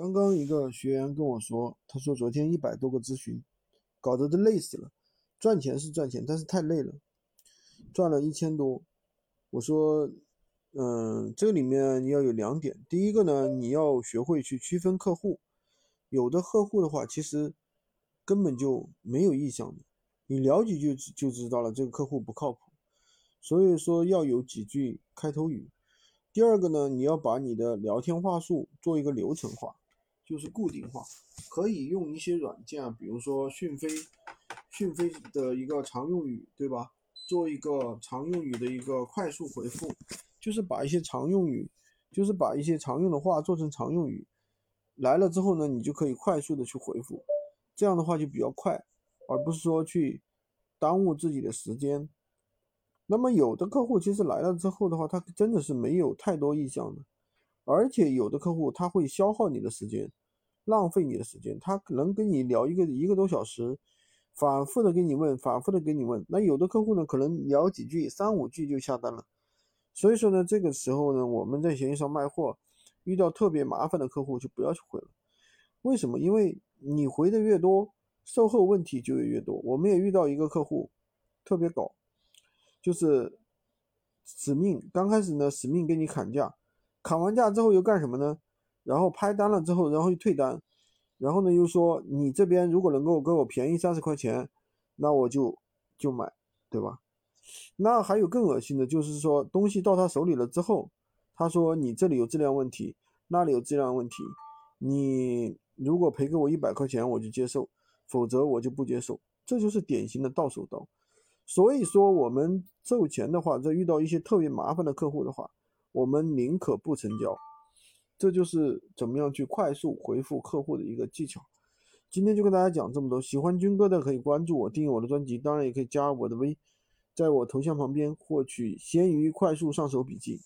刚刚一个学员跟我说，他说昨天一百多个咨询，搞得都累死了。赚钱是赚钱，但是太累了，赚了一千多。我说，嗯，这里面你要有两点。第一个呢，你要学会去区分客户。有的客户的话，其实根本就没有意向的，你聊几句就知道了，这个客户不靠谱。所以说要有几句开头语。第二个呢，你要把你的聊天话术做一个流程化。就是固定化，可以用一些软件啊，比如说讯飞，讯飞的一个常用语，对吧？做一个常用语的一个快速回复，就是把一些常用语，就是把一些常用的话做成常用语，来了之后呢，你就可以快速的去回复，这样的话就比较快，而不是说去耽误自己的时间。那么有的客户其实来了之后的话，他真的是没有太多意向的，而且有的客户他会消耗你的时间。浪费你的时间，他可能跟你聊一个一个多小时，反复的跟你问，反复的跟你问。那有的客户呢，可能聊几句，三五句就下单了。所以说呢，这个时候呢，我们在闲鱼上卖货，遇到特别麻烦的客户就不要去回了。为什么？因为你回的越多，售后问题就越多。我们也遇到一个客户，特别搞，就是死命，刚开始呢死命给你砍价，砍完价之后又干什么呢？然后拍单了之后，然后又退单，然后呢又说你这边如果能够给我便宜三十块钱，那我就就买，对吧？那还有更恶心的，就是说东西到他手里了之后，他说你这里有质量问题，那里有质量问题，你如果赔给我一百块钱我就接受，否则我就不接受。这就是典型的到手刀。所以说我们售前的话，在遇到一些特别麻烦的客户的话，我们宁可不成交。这就是怎么样去快速回复客户的一个技巧。今天就跟大家讲这么多，喜欢军哥的可以关注我，订阅我的专辑，当然也可以加我的微，在我头像旁边获取闲鱼快速上手笔记。